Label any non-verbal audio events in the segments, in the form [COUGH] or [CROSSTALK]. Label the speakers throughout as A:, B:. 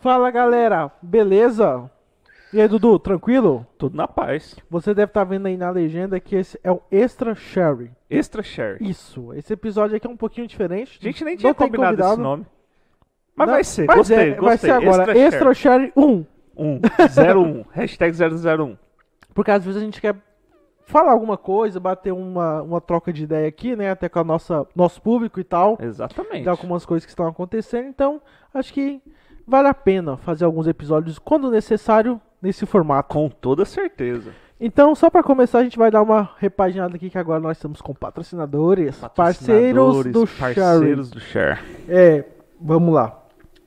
A: Fala galera, beleza? E aí, Dudu, tranquilo?
B: Tudo na paz.
A: Você deve estar vendo aí na legenda que esse é o Extra Sherry.
B: Extra Share.
A: Isso, esse episódio aqui é um pouquinho diferente.
B: A gente nem tinha
A: tem
B: combinado, esse nome. Mas
A: Não,
B: vai ser,
A: mas
B: gostei,
A: é,
B: gostei.
A: Vai ser agora, Extra, Sherry 1.
B: 1, 01, hashtag 001.
A: Porque às vezes a gente quer falar alguma coisa, bater uma, uma troca de ideia aqui, né? Até com o nosso público e tal.
B: Exatamente.
A: Tem algumas coisas que estão acontecendo, então acho que vale a pena fazer alguns episódios quando necessário nesse formato.
B: Com toda certeza.
A: Então, só para começar, a gente vai dar uma repaginada aqui que agora nós estamos com patrocinadores, parceiros do Sherry.
B: Parceiros do Share.
A: É, vamos lá.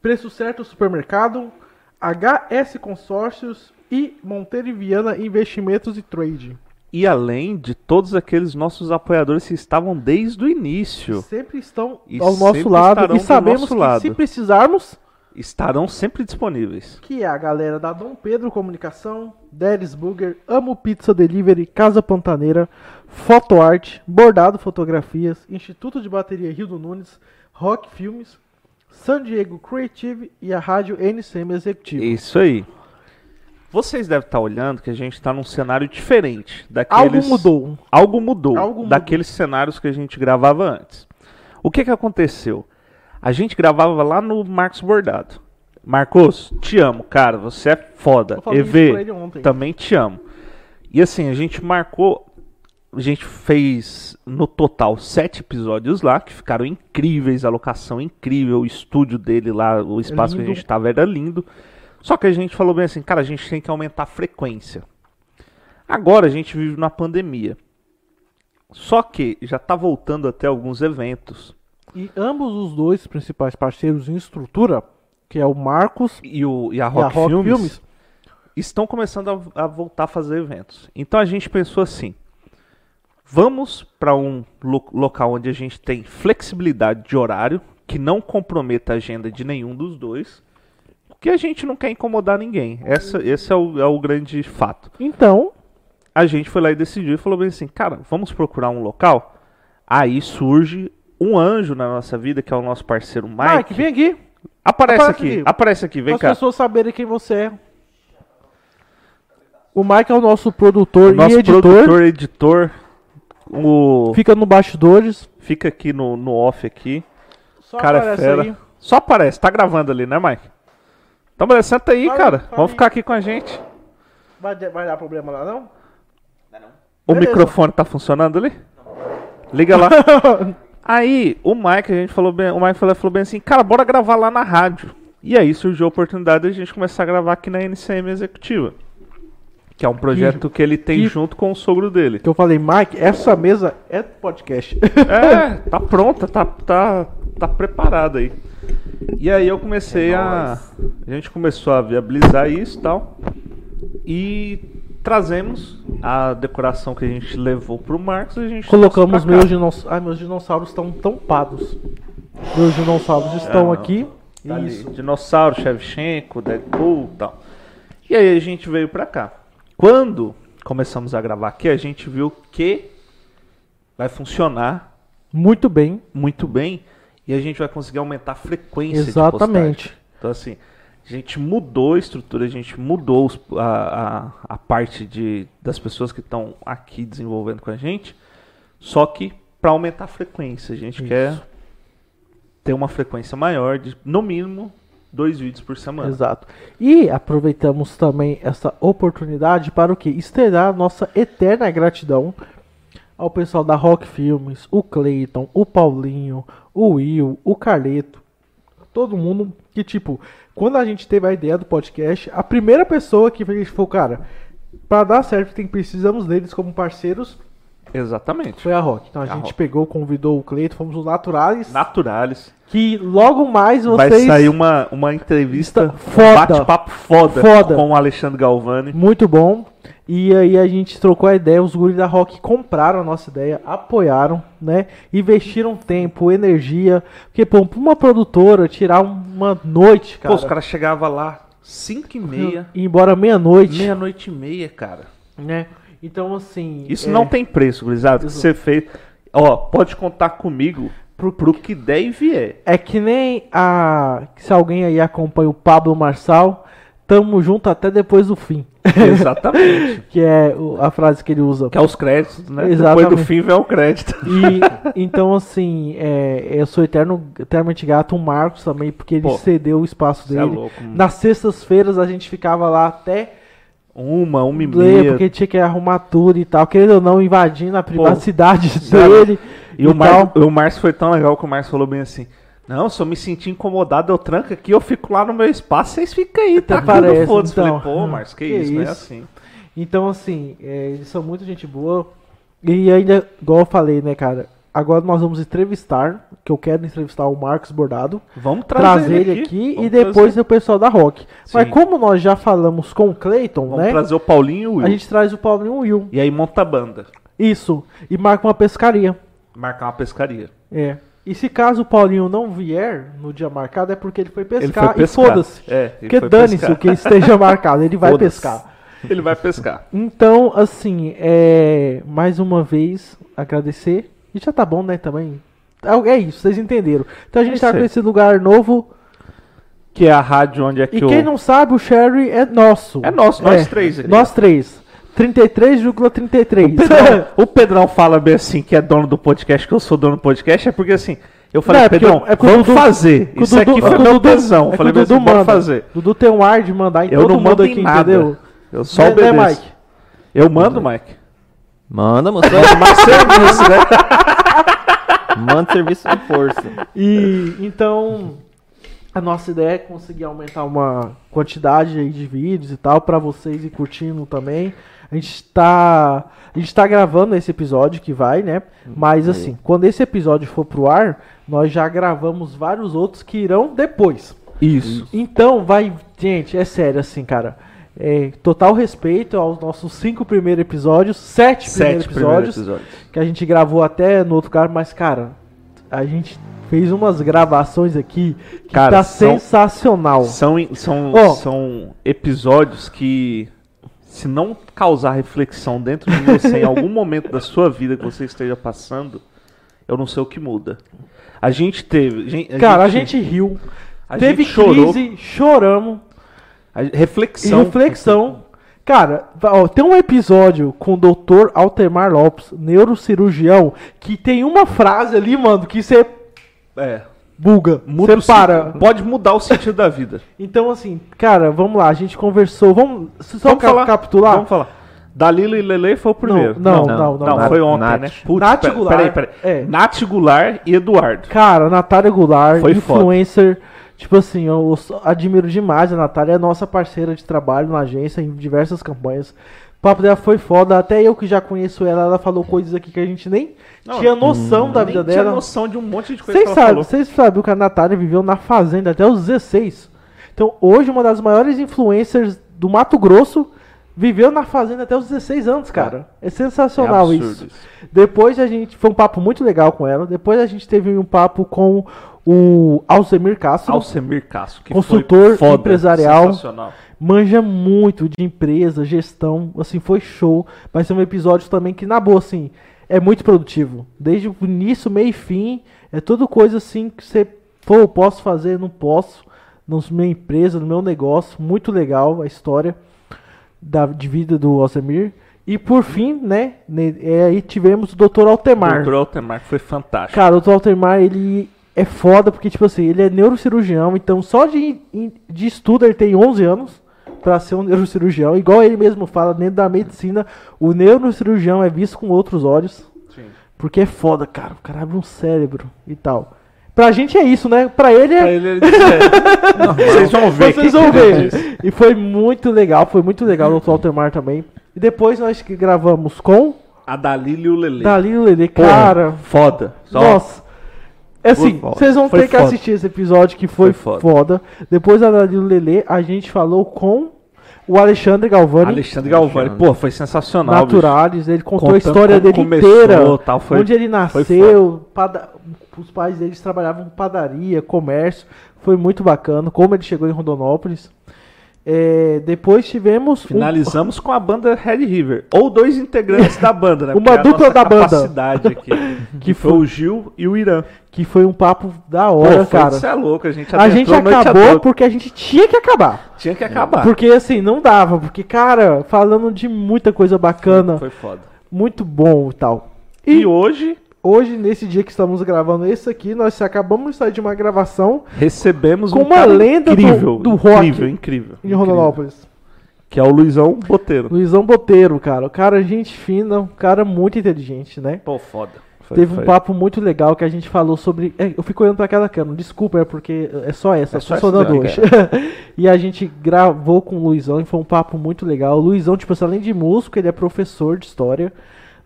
A: Preço certo supermercado, HS Consórcios e Monteiro e Viana Investimentos e Trade.
B: E além de todos aqueles nossos apoiadores que estavam desde o início,
A: Sempre estão
B: E
A: ao nosso lado e sabemos
B: nosso
A: que
B: lado.
A: se precisarmos,
B: estarão sempre disponíveis.
A: que é a galera da Dom Pedro Comunicação, Deres Burger, Amo Pizza Delivery, Casa Pantaneira, Fotoarte, Bordado Fotografias, Instituto de Bateria Rio do Nunes, Rock Filmes, San Diego Creative e a rádio NCM Executivo.
B: Isso aí. Vocês devem estar olhando que a gente está num cenário diferente
A: Algo
B: daqueles...
A: mudou.
B: Algo mudou
A: Algo mudou.
B: daqueles cenários que a gente gravava antes. O que que aconteceu? A gente gravava lá no Marcos Bordado. Marcos, te amo, cara, você é foda. EV, também te amo. E assim, a gente marcou, a gente fez no total sete episódios lá, que ficaram incríveis, a locação incrível, o estúdio dele lá, o espaço que a gente tava era lindo. Só que a gente falou bem assim, cara, a gente tem que aumentar a frequência. Agora a gente vive na pandemia. Só que já tá voltando até alguns eventos.
A: E ambos os dois principais parceiros em estrutura, que é o Marcos
B: E, o, e a
A: e a
B: Rock,
A: Rock
B: Filmes,
A: Filmes,
B: estão começando a, a voltar a fazer eventos. Então a gente pensou assim: vamos para um lo- local onde a gente tem flexibilidade de horário, que não comprometa a agenda de nenhum dos dois, porque a gente não quer incomodar ninguém. Essa, esse é o, é o grande fato.
A: Então,
B: A gente foi lá e decidiu e falou bem assim: cara, vamos procurar um local. Aí surge um anjo na nossa vida, que é o nosso parceiro Mike.
A: Mike, vem aqui,
B: aparece,
A: aparece
B: aqui,
A: aqui.
B: aparece aqui, vem
A: as
B: cá.
A: pessoas saberem quem você é. O Mike é o nosso produtor
B: Nosso
A: e editor.
B: produtor, editor, o...
A: Fica no bastidores.
B: fica aqui no, no off aqui.
A: Só
B: cara é fera.
A: aí.
B: Só aparece, tá gravando ali, né, Mike? Então, beleza, senta aí,
A: Fala,
B: cara.
A: fala
B: Vamos
A: aí.
B: ficar aqui com a gente.
A: Vai, vai dar problema lá, não?
B: O
A: Beleza.
B: microfone tá funcionando ali? Liga lá. [LAUGHS] aí, o Mike, a gente falou bem, o Mike falou, falou bem assim, cara, bora gravar lá na rádio. E aí surgiu a oportunidade de a gente começar a gravar aqui na NCM Executiva. Que é um projeto que ele tem
A: e-
B: junto com o sogro dele.
A: Que eu falei, Mike, essa mesa é podcast.
B: É, tá pronta, tá, tá, tá preparada aí. E aí eu comecei a. A gente começou a viabilizar isso e tal. E trazemos a decoração que a gente levou pro Marcos a gente
A: Colocamos meus dinossauros. Ai, meus dinossauros estão tampados. Meus dinossauros estão
B: não.
A: aqui.
B: Tá ali,
A: Isso.
B: Dinossauro, Shevchenko, Deadpool e tal. E aí a gente veio pra cá. Quando começamos a gravar aqui, a gente viu que vai funcionar
A: Muito bem.
B: muito bem e a gente vai conseguir aumentar a frequência de
A: Exatamente.
B: postagem. Então assim, a gente mudou a estrutura, a gente mudou a, a, a parte de, das pessoas que estão aqui desenvolvendo com a gente, só que para aumentar a frequência, a gente
A: Isso.
B: quer ter uma frequência maior de no mínimo dois vídeos por semana.
A: Exato. E aproveitamos também essa oportunidade para o que? Estrear nossa eterna gratidão ao pessoal da Rock Filmes, o Clayton, o Paulinho, o Will, o Carleto, todo mundo que, tipo, quando a gente teve a ideia do podcast, a primeira pessoa que fez falou, cara, para dar certo, tem, precisamos deles como parceiros,
B: Exatamente.
A: foi a Rock. Então a,
B: A
A: gente
B: Rock.
A: pegou, convidou o Clayton, fomos os naturais,
B: Naturales.
A: que logo mais
B: Vai
A: vocês...
B: sair uma, uma entrevista,
A: foda.
B: bate-papo foda,
A: Foda.
B: com o Alexandre Galvani.
A: Muito bom. E aí a gente trocou a ideia, os guris da Rock compraram a nossa ideia, apoiaram, né? Investiram tempo, energia. Porque, pô, pra uma produtora tirar uma noite, cara.
B: Pô, os caras chegavam lá 5 e meia,
A: Ir embora meia-noite,
B: meia-noite e meia, cara.
A: né? Então, assim.
B: Isso
A: é,
B: não tem preço, gurizada, que você fez. Ó, pode contar comigo
A: pro,
B: Pro que der e vier.
A: É que nem a. Se alguém aí acompanha o Pablo Marçal, tamo junto até depois do fim.
B: Exatamente. [LAUGHS]
A: Que é a frase que ele usa.
B: que é os créditos, né?
A: Exatamente.
B: Depois do fim vem o crédito.
A: E então, assim, é, eu sou eterno, eternamente grato, o Marcos também, porque ele
B: Pô,
A: cedeu o espaço
B: é
A: dele.
B: louco.
A: Nas sextas-feiras a gente ficava lá até
B: Uma, uma e meia.
A: porque tinha que arrumar tudo e tal, querendo ou não, invadindo a privacidade
B: sabe?
A: dele.
B: E o,
A: tal.
B: Mar... o Márcio foi tão legal que o Márcio falou bem assim. Não, se eu me sentir incomodado, eu tranco aqui, eu fico lá no meu espaço, vocês ficam aí, tá
A: parece,
B: foda-se.
A: então.
B: Falei, pô, Márcio, que,
A: Que
B: isso, não é
A: isso.
B: assim.
A: Então, assim, é, eles são muito gente boa. E ainda, igual eu falei, né, cara? Agora nós vamos entrevistar, que eu quero entrevistar o Marcos Bordado,
B: Vamos trazer,
A: trazer, ele aqui,
B: Vamos
A: e depois
B: trazer.
A: o pessoal da Rock. Mas
B: Sim.
A: como nós já falamos com o Clayton,
B: Vamos
A: né?
B: trazer o Paulinho e o Will.
A: A gente traz o Paulinho e o Will.
B: E aí monta a banda.
A: Isso. E marca uma pescaria.
B: Marcar uma pescaria.
A: É. E se caso o Paulinho não vier no dia marcado, é porque ele foi pescar,
B: Ele foi
A: e
B: pescar.
A: foda-se.
B: É,
A: Porque dane-se o que esteja [LAUGHS] marcado, ele vai pescar.
B: Ele vai pescar.
A: Então, assim, é, mais uma vez agradecer. E já tá bom, né, também. É é isso, vocês entenderam. Então a gente
B: É
A: tá com esse lugar novo.
B: Que é a rádio onde é que
A: E
B: o...
A: quem não sabe, o Sherry é nosso.
B: É nosso, nós três aqui.
A: Nós três. 33,33.
B: O Pedrão, o Pedrão fala bem assim que é dono do podcast, que eu sou dono do podcast, é porque assim, eu falei,
A: Não, é
B: Pedrão,
A: eu- é o
B: vamos
A: Dudu-
B: fazer.
A: O
B: Isso
A: Dudu-
B: aqui
A: é
B: foi
A: o
B: meu tesão.
A: é
B: falei,
A: o Dudu
B: assim,
A: manda.
B: fazer.
A: Dudu tem um ar de mandar em
B: Eu
A: todo
B: não
A: mundo
B: mando
A: aqui,
B: em nada.
A: entendeu?
B: Eu só
A: Né, né,
B: obedeço.
A: Mike?
B: Eu mando, Mike.
C: Manda, moço.
B: Mas [LAUGHS] serviço, né?
C: Manda serviço de força.
A: E então a nossa ideia é conseguir aumentar uma quantidade aí de vídeos e tal pra vocês ir curtindo também. A gente tá a gente tá gravando esse episódio que vai, né? Mas assim, quando esse episódio for pro ar, nós já gravamos vários outros que irão depois.
B: Isso.
A: Então vai, gente, é sério assim, cara. É, total respeito aos nossos cinco primeiros episódios, sete, primeiros
B: Sete primeiros
A: episódios
B: episódios.
A: que a gente gravou até no outro cara, mas cara, a gente fez umas gravações aqui que
B: Cara,
A: tá
B: são-
A: sensacional.
B: São, são,
A: Ó.
B: são episódios que, se não causar reflexão dentro de você em algum momento da sua vida que você esteja passando, eu não sei o que muda. A gente teve. gen-
A: cara, a gente riu,
B: a
A: teve
B: gente chorou.
A: crise, choramos
B: a-
A: e
B: reflexão.
A: reflexão. Cara, ó, tem um episódio com o Dr. Altemar Lopes, neurocirurgião, que tem uma frase ali, mano, que você
B: É.
A: buga,
B: Muda
A: para.
B: Pode mudar o sentido da vida. [LAUGHS]
A: Então, assim, cara, vamos lá, a gente conversou, vamos só
B: Vamos
A: ca-
B: falar.
A: capitular?
B: Vamos falar. Dalilo e Lele foi o primeiro.
A: não,
C: não,
A: não, não,
B: Não,
A: não.
B: foi ontem,
C: Nath.
B: né? Putz,
A: Nath Goulart,
B: Peraí, peraí.
A: é.
B: Nath Goulart e Eduardo.
A: Cara, Natália Goulart,
B: Foi
A: influencer. Tipo assim, eu admiro demais a Natália, é nossa parceira de trabalho na agência em diversas campanhas. O papo dela foi foda, até eu que já conheço ela, ela falou coisas aqui que a gente nem
B: Não,
A: tinha noção da
B: Nem
A: vida
B: tinha
A: dela.
B: noção de um monte de coisa
A: Vocês
B: que ela
A: sabem, vocês sabem que a Natália viveu na fazenda até os 16. Então, hoje, uma das maiores influencers do Mato Grosso viveu na fazenda até os 16 anos, cara. É sensacional
B: É
A: isso.
B: isso.
A: Depois a gente. Foi um papo muito legal com ela. Depois a gente teve um papo com o Alcemir Castro.
B: Alcemir Castro, que
A: Consultor
B: foi foda,
A: empresarial. Manja muito de empresa, gestão. Assim, foi show. Vai ser um episódio também que, na boa, assim, é muito produtivo. Desde o início, meio e fim. É tudo coisa assim que você. Pô, posso fazer, não posso. Na minha empresa, no meu negócio. Muito legal a história da, de vida do Alcemir. E por fim, né? ne- é, aí tivemos o Dr. Altemar.
B: Doutor Altemar, que foi fantástico.
A: Cara, o Dr. Altemar, ele é foda porque, tipo assim, ele é neurocirurgião, então só de, de estudo ele tem 11 anos pra ser um neurocirurgião. Igual ele mesmo fala, dentro da medicina, o neurocirurgião é visto com outros olhos,
B: Sim.
A: porque é foda, cara. O cara abre um cérebro e tal. Pra gente é isso, né? Pra ele
B: Pra
A: é.
B: ele, ele é, [LAUGHS] Vocês vão ver.
A: Vocês
B: o que
A: vão ver. E foi muito legal, foi muito legal o Dr. Altemar também. E depois nós que gravamos com
B: A Dalila e o Lele.
A: Dalilo Lele,
B: Porra,
A: cara.
B: Foda. Só-
A: Nossa. É assim, vocês vão
B: Foi
A: ter que
B: foda.
A: assistir esse episódio que foi,
B: Foi
A: foda.
B: foda.
A: Depois da Danilo Lele, a gente falou com o Alexandre Galvani,
B: Alexandre Galvani. Pô, foi sensacional.
A: Naturalis. Ele contou a história dele
B: começou,
A: inteira.
B: tal, foi-
A: onde ele nasceu. pada- Os pais deles trabalhavam com padaria, comércio. Foi muito bacana. Como ele chegou em Rondonópolis. É, depois tivemos um-
B: Finalizamos com a banda Red River. Ou dois integrantes da banda, né? [LAUGHS]
A: Uma dupla da banda.
B: aqui. [LAUGHS] que foi o Gil e o Irã.
A: que foi um papo da
B: Pô,
A: hora,
B: foi-
A: cara.
B: Isso é louco, a gente
A: A gente acabou porque a gente tinha que acabar.
B: Tinha que acabar.
A: Porque assim, não dava. Porque, cara, falando de muita coisa bacana,
B: Foi foda.
A: muito bom e tal.
B: E,
A: E
B: hoje
A: hoje, nesse dia que estamos gravando esse aqui, nós acabamos de sair de uma gravação
B: recebemos
A: Com
B: um
A: uma
B: cara
A: lenda do-
B: incrível,
A: do rock
B: incrível, incrível,
A: em. Rondonópolis.
B: Que é o Luizão Boteiro.
A: Luizão Boteiro, cara. O cara, gente fina, um cara muito inteligente, né?
B: Pô, foda. Foi-
A: Teve um
B: foi-
A: papo muito legal que a gente falou sobre. é, eu fico olhando pra aquela câmera, desculpa, é porque é só essa,
B: É só
A: funcionando hoje. [LAUGHS] e a gente gravou com o Luizão e foi um papo muito legal. O Luizão, tipo assim, além de músico, ele é professor de história,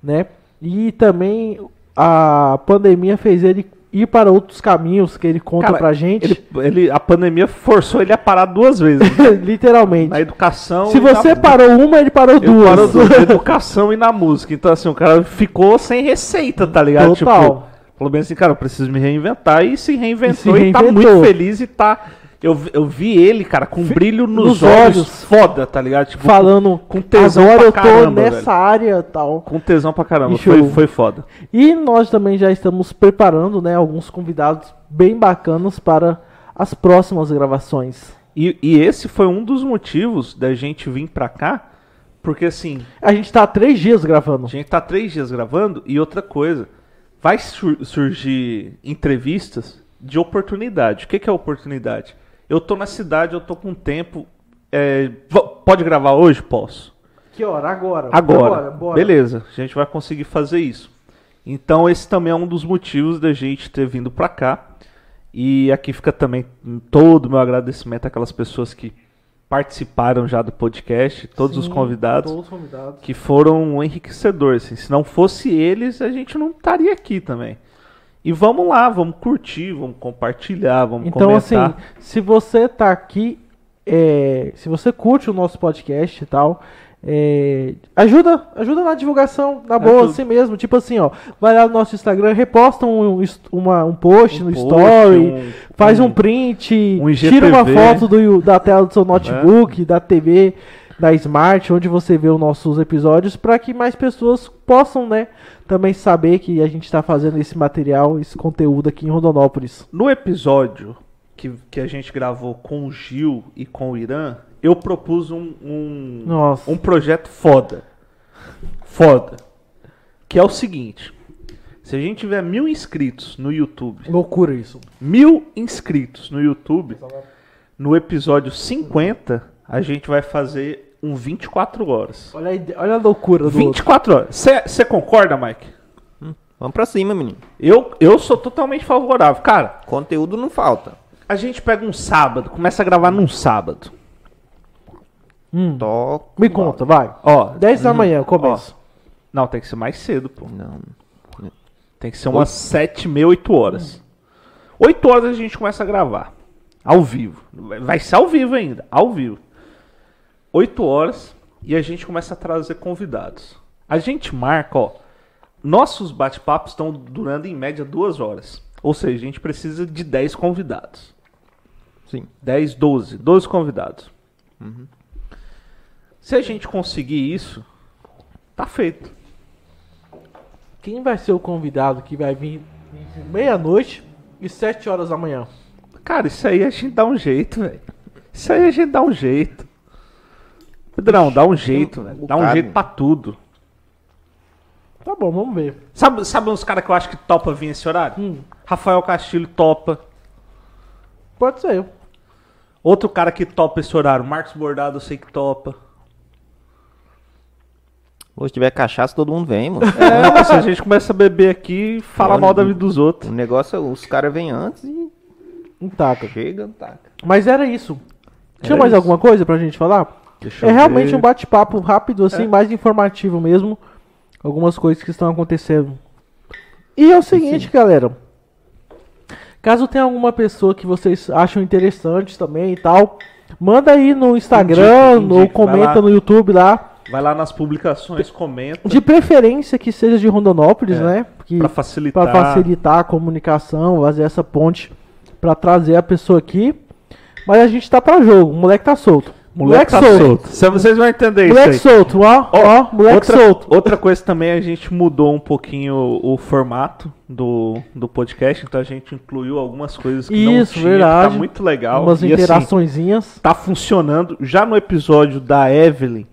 A: né? E também a pandemia fez ele ir para outros caminhos que ele conta
B: Cara,
A: pra gente.
B: Ele, ele- a pandemia forçou ele a parar duas vezes. [LAUGHS]
A: Literalmente.
B: na educação
A: Se
B: e na-
A: você parou uma, ele parou duas.
B: parou do- na [LAUGHS] educação e na música. Então, assim, o cara ficou sem receita, tá ligado?
A: Total.
B: Tipo, falou bem assim, cara, eu preciso me reinventar. E se reinventou
A: E se
B: e, tá
A: reinventou.
B: muito feliz e tá. Eu, vi- eu vi ele, cara, com brilho nos,
A: nos
B: olhos,
A: olhos.
B: foda, tá ligado? Tipo,
A: falando
B: com tesão
A: agora
B: pra
A: eu tô
B: caramba,
A: nessa
B: velho.
A: área tal.
B: Com tesão pra caramba.
A: Bicho,
B: Foi, foi foda.
A: E nós também já estamos preparando, né, alguns convidados bem bacanas para as próximas gravações.
B: E, e esse foi um dos motivos da gente vir pra cá, porque assim,
A: A gente tá há três dias gravando.
B: a gente tá três dias gravando e outra coisa, vai sur- surgir entrevistas de oportunidade. O que, que é oportunidade? Eu tô na cidade, eu tô com tempo. é, pode gravar hoje? Posso.
A: Que hora? Agora.
B: Agora.
A: bora.
B: Beleza, a gente vai conseguir fazer isso. Então esse também é um dos motivos da gente ter vindo pra cá. E aqui fica também todo o meu agradecimento àquelas pessoas que participaram já do podcast, todos os
A: Sim,
B: convidados,
A: Todos os convidados.
B: que foram um enriquecedor. Assim. Se não fosse eles, a gente não estaria aqui também. E vamos lá, vamos curtir, vamos compartilhar, vamos
A: Então, assim,
B: comentar.
A: se você tá aqui, é, se você curte o nosso podcast e tal, é, ajuda, ajuda na divulgação, na boa,
B: Ajuda.
A: assim mesmo. Tipo assim, ó, vai lá no nosso Instagram, reposta um, uma- um post
B: Um
A: no
B: post,
A: story,
B: um-
A: faz um,
B: um-
A: print,
B: um
A: tira uma foto do, da tela do seu notebook, da TV, da Smart, onde você vê os nossos episódios, para que mais pessoas possam, né, também saber que a gente está fazendo esse material, esse conteúdo aqui em Rondonópolis.
B: No episódio que, que a gente gravou com o Gil e com o Irã, eu propus um, um,
A: Nossa.
B: um projeto foda. Foda. Que é o seguinte. Se a gente tiver mil inscritos no YouTube,
A: Loucura isso.
B: mil inscritos no YouTube, no episódio 50, a gente vai fazer um 24 horas.
A: Olha a, olha a loucura do outro.
B: 24 horas. Você concorda, Mike?
C: Vamos pra cima, menino.
B: Eu, eu sou totalmente favorável. Cara,
C: Conteúdo não falta.
B: a gente pega um sábado, começa a gravar num sábado.
A: Hum.
C: Toca.
A: Me conta, vai.
B: Ó,
A: 10 da manhã, eu começo.
B: Não, tem que ser mais cedo, pô.
C: Não.
B: Tem que ser umas 7, meia, 8 horas. 8 horas a gente começa a gravar. Ao vivo. Vai vai ser ao vivo ainda. Ao vivo. 8 horas e a gente começa a trazer convidados. A gente marca, ó. Nossos bate-papos estão durando em média 2 horas. Ou seja, a gente precisa de 10 convidados.
C: Sim.
B: 10, 12. 12 convidados. Se a gente conseguir isso, tá feito.
A: Quem vai ser o convidado que vai vir entre meia-noite e 7 horas da manhã?
B: Cara, isso aí a gente dá um jeito, velho. Isso aí a gente dá um jeito. Pedrão, dá um jeito, velho. Dá um jeito pra tudo.
A: Tá bom, vamos ver.
B: Sabe, sabe uns caras que eu acho que topa vir esse horário?
A: Hum,
B: Rafael Castilho topa.
A: pode ser.
B: Outro cara que topa esse horário, Marcos Bordado, eu sei que topa.
C: Hoje tiver cachaça, todo mundo vem, mano. [LAUGHS]
B: É, mas se a gente começa a beber aqui e fala
C: Olha,
B: mal da vida dos outros.
C: O negócio é, os caras vêm antes e
A: Um taca.
C: chega, taca.
A: Mas era isso. Tinha
B: Era
A: mais
B: isso.
A: alguma coisa pra gente falar?
B: Deixa
A: É realmente
B: ver.
A: um bate-papo rápido, assim,
B: É.
A: mais informativo mesmo. Algumas coisas que estão acontecendo. E é o seguinte, galera. Caso tenha alguma pessoa que vocês acham interessante também e tal, manda aí no Instagram
B: Indica,
A: ou
B: indica,
A: comenta
B: lá.
A: no YouTube lá.
B: Vai lá nas publicações, comenta.
A: De preferência que seja de Rondonópolis,
B: É,
A: né?
B: Pra facilitar.
A: Pra facilitar a comunicação, fazer essa ponte pra trazer a pessoa aqui. Mas a gente tá pra jogo, o moleque tá solto. Moleque
B: tá
A: solto.
B: solto. Cê- Vocês vão entender
A: Moleque
B: isso aí.
A: solto, ó, ó, moleque
B: outra,
A: solto.
B: outra coisa também, a gente mudou um pouquinho o, o formato do, do podcast, então a gente incluiu algumas coisas que não
A: Isso,
B: tinha, que
A: verdade.
B: tá muito legal.
A: Umas
B: e assim,
A: interaçõezinhas.
B: tá funcionando. Já no episódio da Evelyn,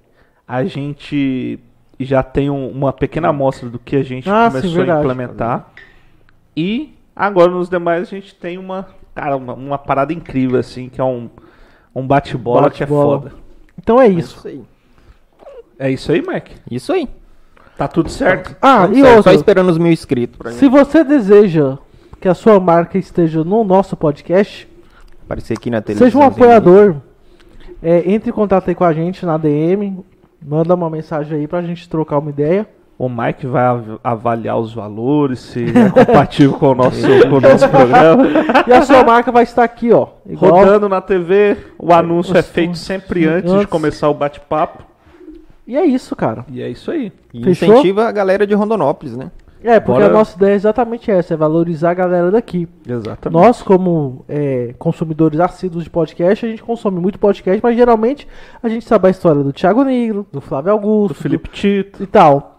B: a gente já tem um- uma pequena amostra do que a gente
A: Ah, sim,
B: começou a
A: verdade.
B: implementar. E agora nos demais a gente tem uma, cara, uma, uma parada incrível assim, que é um, um bate-bola que é foda.
A: Então é
C: Isso
A: isso.
C: aí.
B: É isso aí, Mike?
C: Isso aí.
B: Tá tudo certo?
A: Ah,
C: Tudo
A: e
C: certo,
A: outra.
C: Só esperando os mil inscritos pra
A: Se
C: mim
A: você deseja que a sua marca esteja no nosso podcast,
C: aparecer aqui na televisão.
A: seja um apoiador. É, entre em contato aí com a gente na DM. Manda uma mensagem aí pra gente trocar uma ideia.
B: O Mike vai av- avaliar os valores, se é compatível com o nosso, com o nosso programa.
A: E a sua marca vai estar aqui, ó. Igual.
B: Rodando na TV, o anúncio é
A: Os-
B: feito sempre antes,
A: antes.
B: de começar o bate-papo.
A: E é isso, cara.
B: E é isso aí.
C: E
A: Fechou?
C: incentiva a galera de Rondonópolis, né?
A: É, porque
B: Bora.
A: a nossa ideia é exatamente essa, é valorizar a galera daqui.
B: Exatamente.
A: Nós, como é, consumidores assíduos de podcast, a gente consome muito podcast, mas geralmente a gente sabe a história do Thiago Negro, do Flávio Augusto,
B: do Felipe Tito.
A: e tal.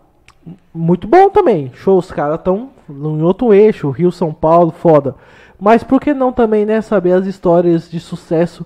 A: Muito bom também. Show, os caras estão em outro eixo, Rio, São Paulo, foda. Mas por que não também, né, saber as histórias de sucesso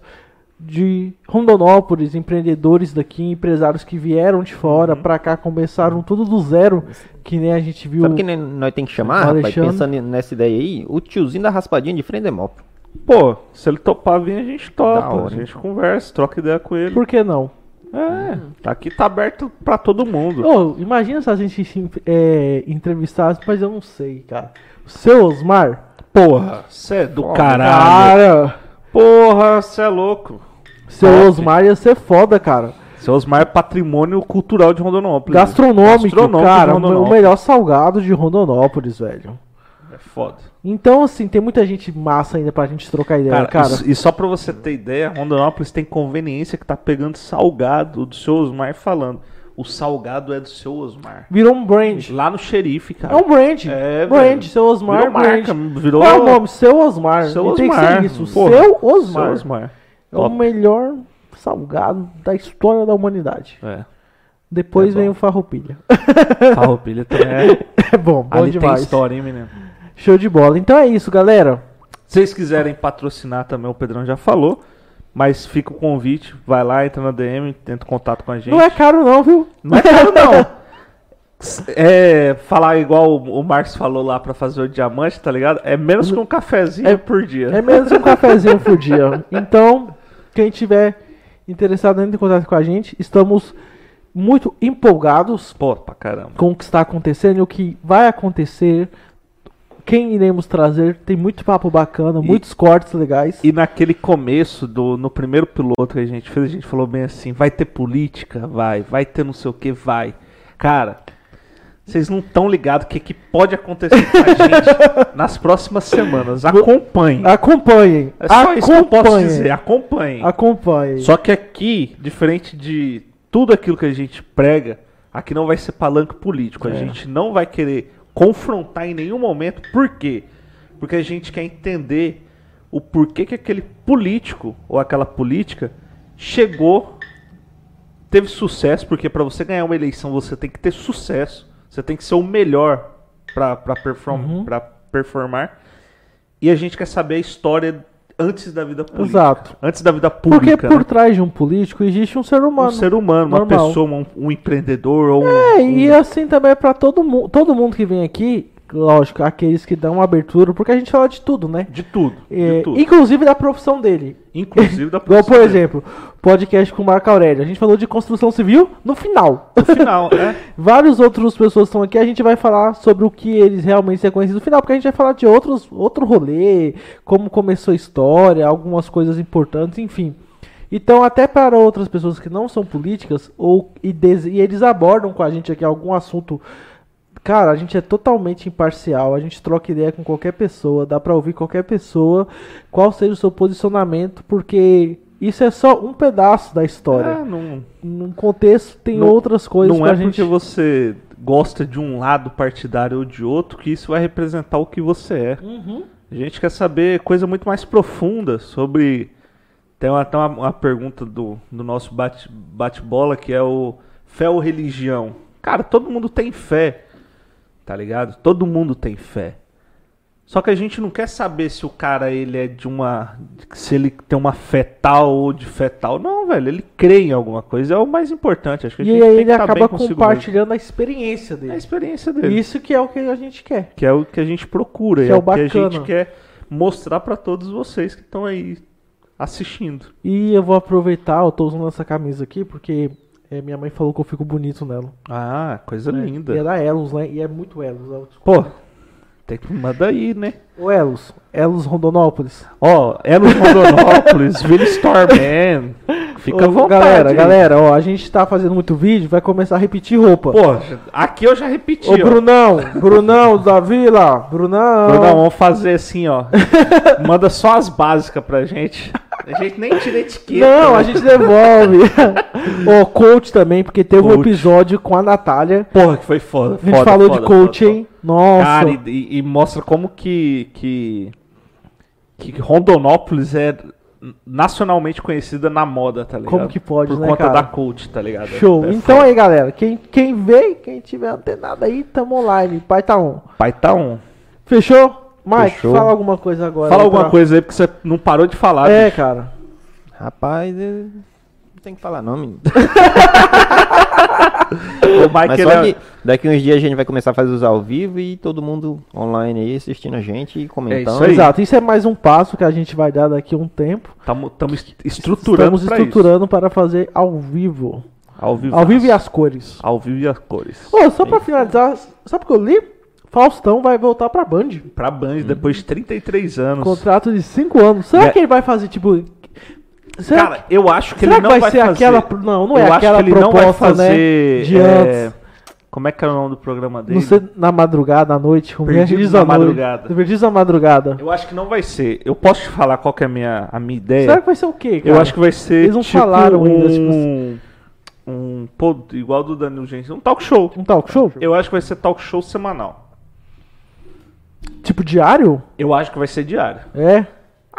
A: de Rondonópolis, empreendedores daqui, empresários que vieram de fora
B: Uhum.
A: pra cá, começaram tudo do zero, que nem a gente viu.
C: Sabe quem ne- nós tem que chamar, rapaz? Pensando nessa ideia aí, o tiozinho da raspadinha de Frendemópolis.
B: Pô, se ele topar vir, a gente topa.
C: hora,
B: a gente conversa, troca ideia com ele.
A: Por que não?
B: É, tá aqui tá aberto pra todo mundo.
A: Ô, imagina se a gente se, é, entrevistasse, mas eu não sei, cara. O seu Osmar?
B: Porra, cê é do caralho.
A: Cara,
B: Porra, cê é louco.
A: seu
B: Top.
A: Osmar ia ser foda, cara.
B: Seu Osmar é patrimônio cultural de Rondonópolis.
A: Gastronômico,
B: Gastronômico
A: cara.
B: de
A: O melhor salgado de Rondonópolis, velho.
B: É foda.
A: Então, assim, tem muita gente massa ainda pra gente trocar ideia,
B: Cara,
A: cara.
B: E, e só pra você ter ideia, Rondonópolis tem conveniência que tá pegando salgado do seu Osmar falando. O salgado é do seu Osmar.
A: Virou um brand.
B: Lá no xerife, cara.
A: É um brand.
B: É,
A: brand,
B: velho.
A: seu Osmar,
B: Virou
A: brand.
B: marca, virou-
A: Qual é o nome? Seu Osmar.
B: Seu
A: E tem que ser
B: Osmar.
A: isso.
B: Porra,
A: Seu Osmar.
B: Seu Osmar.
A: É o
B: Top.
A: melhor salgado da história da humanidade.
B: É.
A: Depois
B: É
A: vem o Farroupilha.
B: Farroupilha também é... [LAUGHS]
A: É bom, bom
B: Ali tem
A: demais.
B: história, hein, menino?
A: Show de bola. Então é isso, galera.
B: Se vocês quiserem patrocinar também, o Pedrão já falou. Mas fica o convite, vai lá, entra na DM, tenta contato com a gente.
A: Não é caro não, viu?
B: Não é caro, não. [LAUGHS] É, falar igual o Marcos falou lá pra fazer o diamante, tá ligado? É menos que um cafezinho
A: É-
B: por dia.
A: É menos um cafezinho por dia. [LAUGHS] Então, quem tiver interessado em entrar em contato com a gente, estamos muito empolgados
B: Pô, pra caramba.
A: com o que está acontecendo e o que vai acontecer. Quem iremos trazer? Tem muito papo bacana,
B: E-
A: muitos cortes legais.
B: E naquele começo, do, no primeiro piloto que a gente fez, a gente falou bem assim: vai ter política? Vai. Vai ter não sei o que? Vai. Cara, vocês não estão ligados o que, que pode acontecer com a [LAUGHS] gente nas próximas semanas. Acompanhem.
A: Acompanhem.
B: É só isso que eu posso
A: acompanhem.
B: dizer. Acompanhem.
A: Acompanhem.
B: Só que aqui, diferente de tudo aquilo que a gente prega, aqui não vai ser palanque político. A
A: É.
B: gente não vai querer confrontar em nenhum momento. Por quê? Porque a gente quer entender o porquê que aquele político ou aquela política chegou, teve sucesso, porque para você ganhar uma eleição você tem que ter sucesso, você tem que ser o melhor para perform
A: Uhum.
B: performar. E a gente quer saber a história antes da vida política.
A: Exato.
B: Antes da vida
A: Porque
B: pública.
A: por
B: né?
A: trás de um político existe um ser humano.
B: Um ser humano, uma
A: normal.
B: pessoa, um, um empreendedor ou um.
A: É, e assim também é pra todo mundo. Todo mundo que vem aqui, lógico, aqueles que dão abertura, porque a gente fala de tudo, né?
B: De tudo.
A: É,
B: de tudo.
A: inclusive da profissão dele.
B: Inclusive da [LAUGHS]
A: Igual,
B: profissão
A: por
B: dele.
A: exemplo, podcast com o Marco Aurélio. A gente falou de construção civil no final.
B: No final, é. [LAUGHS]
A: Vários outros pessoas estão aqui. A gente vai falar sobre o que eles realmente se conhecidos no final, porque a gente vai falar de outros, outro rolê, como começou a história, algumas coisas importantes, enfim. Então, até para outras pessoas que não são políticas, ou e, e eles abordam com a gente aqui algum assunto. Cara, a gente é totalmente imparcial, a gente troca ideia com qualquer pessoa, dá pra ouvir qualquer pessoa, qual seja o seu posicionamento, porque isso é só um pedaço da história.
B: É, não,
A: Num contexto tem
B: Não-
A: outras coisas
B: não é
A: gente.
B: porque você gosta de um lado partidário ou de outro que isso vai representar o que você é.
A: Uhum.
B: A gente quer saber coisa muito mais profunda sobre Tem até uma, uma pergunta do, do nosso bate- bate-bola que é o fé ou religião. Cara, todo mundo tem fé, tá ligado? Todo mundo tem fé. Só que a gente não quer saber se o cara ele é de uma. se ele tem uma fé tal ou de fé tal. Não, velho, ele crê em alguma coisa, é o mais importante. Acho que a
A: E
B: gente
A: aí
B: tem
A: ele
B: que tá
A: acaba
B: consigo mesmo.
A: compartilhando a experiência
B: É a
A: dele.
B: experiência dele.
A: Isso que é o que a gente quer.
B: Que é o que a gente procura,
A: Que
B: é,
A: é o
B: o que a
A: bacana.
B: gente quer mostrar pra todos vocês que estão aí assistindo.
A: E eu vou aproveitar, eu tô usando essa camisa aqui porque é, minha mãe falou que eu fico bonito nela.
B: Ah, coisa
A: né?
B: linda.
A: E é da Elos, né? E é muito Elos. ó.
B: Pô, tem que mandar aí, né?
A: Ô Elos, Elos Rondonópolis.
B: Ó, é no Rondonópolis, Vila Storman. [LAUGHS] Fica à vontade.
A: Galera,
B: aí.
A: galera, ó, a gente tá fazendo muito vídeo, vai começar a repetir roupa.
B: Pô, aqui eu já repeti,
A: Ô
B: ó.
A: Brunão, Brunão da Vila, Brunão.
B: Brunão, vamos fazer assim, ó. Manda só as básicas pra gente. A gente nem tira etiqueta.
A: Não,
B: né?
A: a gente devolve. Ô, coach também, porque teve um
B: Coach.
A: episódio com a Natália.
B: Porra, que foi foda.
A: A gente
B: foda,
A: falou
B: foda,
A: de coach,
B: foda,
A: hein? Nossa.
B: Cara, e, e- e mostra como que, que, que Rondonópolis é nacionalmente conhecida na moda, tá ligado?
A: Como que pode,
B: Por
A: né,
B: conta
A: cara?
B: da coach, tá ligado?
A: Show.
B: É
A: então
B: foda.
A: aí, galera, quem, quem vê, quem tiver antenado aí, tamo online. Pai tá on.
B: Pai tá on.
A: Fechou? Mike,
C: Fechou.
A: fala alguma coisa agora.
B: Fala
A: aí
B: alguma
A: pra-
B: coisa aí, porque você não parou de falar.
A: É,
B: bicho.
A: cara.
C: Rapaz, eu... não tem que falar não, menino. [LAUGHS]
B: O Mike,
C: Mas
B: ele é-
C: que daqui uns dias a gente vai começar a fazer os ao vivo e todo mundo online aí assistindo a gente e comentando.
B: isso aí.
A: Exato. Isso é mais um passo que a gente vai dar daqui a um tempo.
B: Estamos estruturando
A: Estamos
B: pra
A: estruturando para fazer ao vivo.
B: isso. Ao vivo.
A: Ao vivo e as cores.
B: Ao vivo e as cores.
A: Ô, só pra finalizar, sabe o que eu li? Faustão vai voltar pra Band.
B: Pra Band, depois de 33 anos.
A: Contrato de 5 anos. Será
B: É.
A: que ele vai fazer, tipo. Será
B: Cara, eu acho que
A: será
B: ele
A: que
B: não
A: vai, ser
B: fazer.
A: aquela. Não, não é
B: eu acho
A: aquela
B: que ele não vai
A: proposta,
B: fazer.
A: né? De
B: é. Como é que era o nome do programa dele?
A: Não sei, na madrugada, à noite. é?
B: Perdidos na
A: noite.
B: madrugada.
A: Perdidos na madrugada.
B: Eu acho que não vai ser. Eu posso te falar qual que é a minha, a minha ideia?
A: Será que vai ser o quê, cara?
B: Eu acho que vai ser
A: Eles não
B: tipo
A: falaram
B: um,
A: ainda, tipo
B: um pô, igual do Danilo Gentili, um talk show.
A: Um talk show?
B: Eu acho que vai ser talk show semanal.
A: Tipo diário?
B: Eu acho que vai ser diário.
A: É.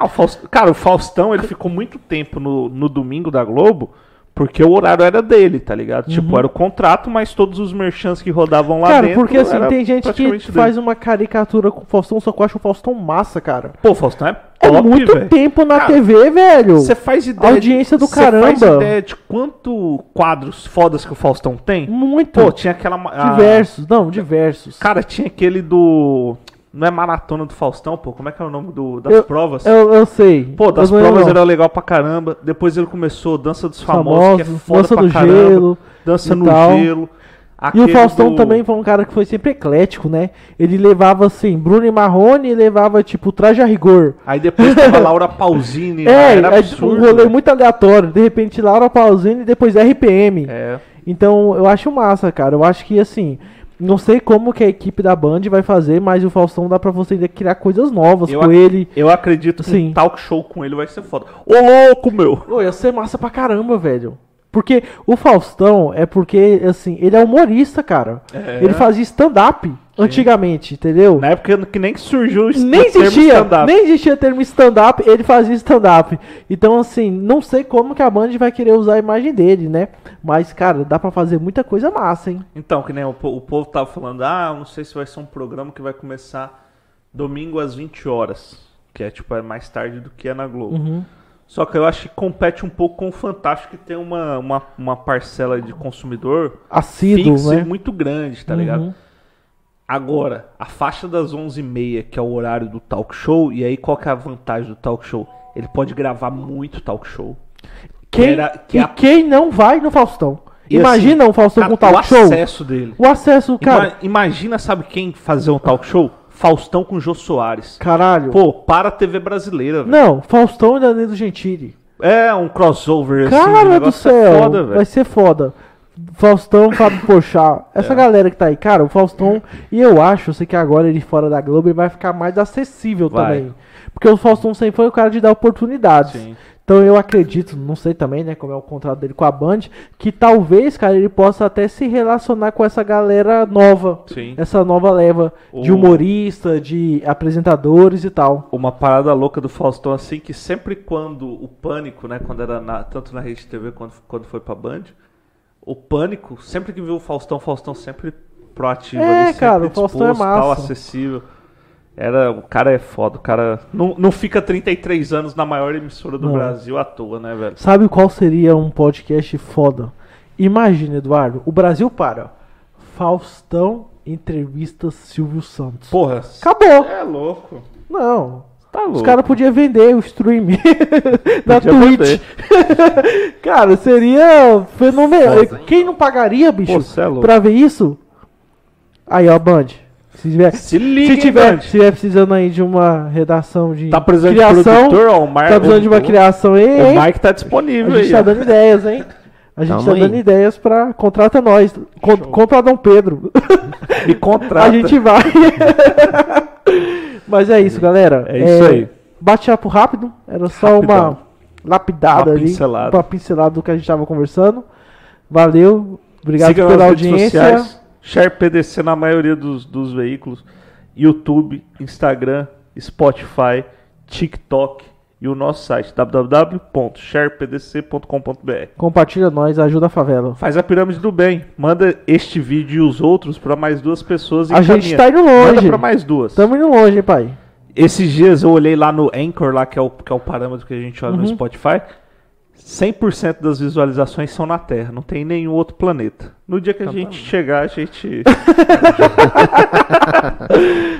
B: Ah, o Faust... Cara, o Faustão, ele ficou muito tempo no, no domingo da Globo, porque o horário era dele, tá ligado? Tipo, era o contrato, mas todos os merchants que rodavam lá
A: Uhum. cara,
B: dentro...
A: porque assim, tem gente que
B: dele.
A: faz uma caricatura com o Faustão, só que eu acho o Faustão massa, cara.
B: Pô, o Faustão é
A: É
B: top,
A: muito
B: velho.
A: tempo na
B: Cara,
A: TV, velho.
B: Você faz ideia...
A: Audiência do
B: Você faz
A: caramba.
B: ideia de quanto quadros fodas que o Faustão tem?
A: Muito.
B: Pô, tinha aquela... a-
A: diversos. Não, diversos.
B: Cara, tinha aquele do... Não é Maratona do Faustão, pô. Como é que é o nome do, das
A: Eu-
B: provas?
A: Eu, eu sei.
B: Pô, das provas era legal pra caramba. Depois ele começou Dança dos Famosos, que é foda
A: Dança
B: pra
A: do
B: caramba.
A: Gelo.
B: Dança no
A: tal.
B: Gelo.
A: E o
B: Aquele
A: Faustão
B: do-
A: também foi um cara que foi sempre eclético, né? Ele levava assim, Bruno e Marrone e levava tipo traje a rigor.
B: Aí depois tava [LAUGHS] Laura Pausini.
A: É,
B: era
A: é
B: absurdo.
A: um rolê
B: velho.
A: muito aleatório. De repente Laura Pausini e depois RPM.
B: É.
A: Então eu acho massa, cara. Eu acho que assim, não sei como que a equipe da Band vai fazer, mas o Faustão dá pra você ainda criar coisas novas
B: Eu
A: com ele.
B: Eu acredito que
A: Sim.
B: um talk show com ele vai ser foda. Ô louco, meu!
A: Pô, ia ser massa pra caramba, velho. Porque o Faustão é porque, assim, ele é humorista, cara.
B: É.
A: Ele fazia stand-up antigamente, entendeu?
B: Na época que nem surgiu o
A: Nem
B: termo
A: existia,
B: stand-up.
A: nem existia termo stand-up, ele fazia stand-up. Então, assim, não sei como que a Band vai querer usar a imagem dele, né? Mas, cara, dá pra fazer muita coisa massa, hein?
B: Então, que nem o, o povo tava falando, ah, não sei se vai ser um programa que vai começar domingo às 20 horas. Que é tipo, é mais tarde do que é na Globo.
A: Uhum.
B: Só que eu acho que compete um pouco com o Fantástico, que tem uma, uma, uma parcela de consumidor
A: Assíduo,
B: fixa
A: né?
B: muito grande, tá ligado? Agora, a faixa das 11h30, que é o horário do talk show, e aí qual que é a vantagem do talk show? Ele pode gravar muito talk show.
A: Quem,
B: era- que
A: e
B: a-
A: quem não vai no Faustão?
B: E
A: Imagina
B: assim,
A: o Faustão
B: cara,
A: com talk
B: o
A: show.
B: acesso dele.
A: O acesso, cara.
B: Ima- imagina, sabe quem fazer um talk show? Faustão com Jô Soares.
A: Caralho.
B: Pô, para a TV brasileira, velho.
A: Não, Faustão e Danilo Gentili.
B: É um crossover assim. o
A: Cara do
B: é
A: céu,
B: foda, velho.
A: vai ser foda. Faustão, Fábio [LAUGHS] Pochá, essa galera que tá aí, cara, o Faustão, e eu acho, eu sei que agora ele fora da Globo ele vai ficar mais acessível
B: Vai.
A: também. Porque o Faustão sempre foi o cara de dar oportunidades.
B: Sim.
A: Então eu acredito, não sei também, né, como é o contrato dele com a Band, que talvez, cara, ele possa até se relacionar com essa galera nova.
B: Sim.
A: Essa nova leva de
B: O-
A: humorista, de apresentadores e tal.
B: Uma parada louca do Faustão, assim, que sempre quando o Pânico, né, quando era na- tanto na Rede TV quanto quando foi pra Band, o Pânico, sempre que viu o Faustão, Faustão sempre proativo
A: É,
B: ali, sempre
A: cara, o Faustão é
B: disposto, tal,
A: massa.
B: acessível. Era, o cara é foda, o cara não, não fica 33 anos na maior emissora do
A: Não.
B: Brasil à toa, né, velho?
A: Sabe qual seria um podcast foda? Imagina, Eduardo, o Brasil para. Faustão entrevista Silvio Santos.
B: Porra,
A: Acabou.
B: é louco.
A: Não.
B: Tá.
A: Os caras podiam vender o stream [LAUGHS] na
B: Podia
A: Twitch. [LAUGHS] cara, seria fenomenal. Quem não pagaria, bicho,
B: Pô, é
A: pra ver isso? Aí, ó, Band. Se tiver,
B: Se liga,
A: se tiver, se tiver precisando aí de uma redação de
B: Tá precisando
A: criação,
B: de produtor, ó, o
A: tá precisando de uma criação aí,
B: O? Mike tá
A: A
B: disponível
A: gente
B: aí.
A: tá dando ideias, hein? A gente
C: Tamo
A: tá
C: aí.
A: dando ideias pra. Contrata nós. Con contra Dom Pedro. [LAUGHS]
B: Me contrata.
A: A gente vai. [LAUGHS] Mas é isso, galera.
B: É isso aí.
A: Bate-papo rápido. Era só
B: Rapidão.
A: uma lapidada
B: Uma
A: ali.
B: pincelada.
A: Uma pincelada do que a gente tava conversando. Valeu. Obrigado
B: Siga
A: pela
B: nas redes
A: audiência.
B: sociais. Share PDC na maioria dos, dos veículos. YouTube, Instagram, Spotify, TikTok e o nosso site www.sharepdc.com.br.
A: Compartilha nós, ajuda a favela.
B: Faz a pirâmide do bem. Manda este vídeo e os outros para mais duas pessoas e
A: A gente
B: encaminha.
A: tá indo
B: Manda
A: longe.
B: para mais duas.
A: Tamo indo longe, hein, pai?
B: Esses dias eu olhei lá no Anchor, lá que é o, que é o parâmetro que a gente olha no
A: Uhum.
B: Spotify. 100% das visualizações são na Terra, não tem nenhum outro planeta. No dia que a gente chegar, a gente. [LAUGHS]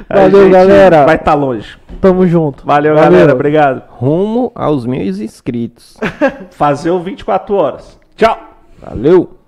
B: a
A: Valeu, galera.
B: Vai estar longe.
A: Tamo junto.
B: Valeu, galera. Obrigado.
C: Rumo aos mil inscritos. [LAUGHS]
B: Fazer o 24 horas. Tchau.
C: Valeu!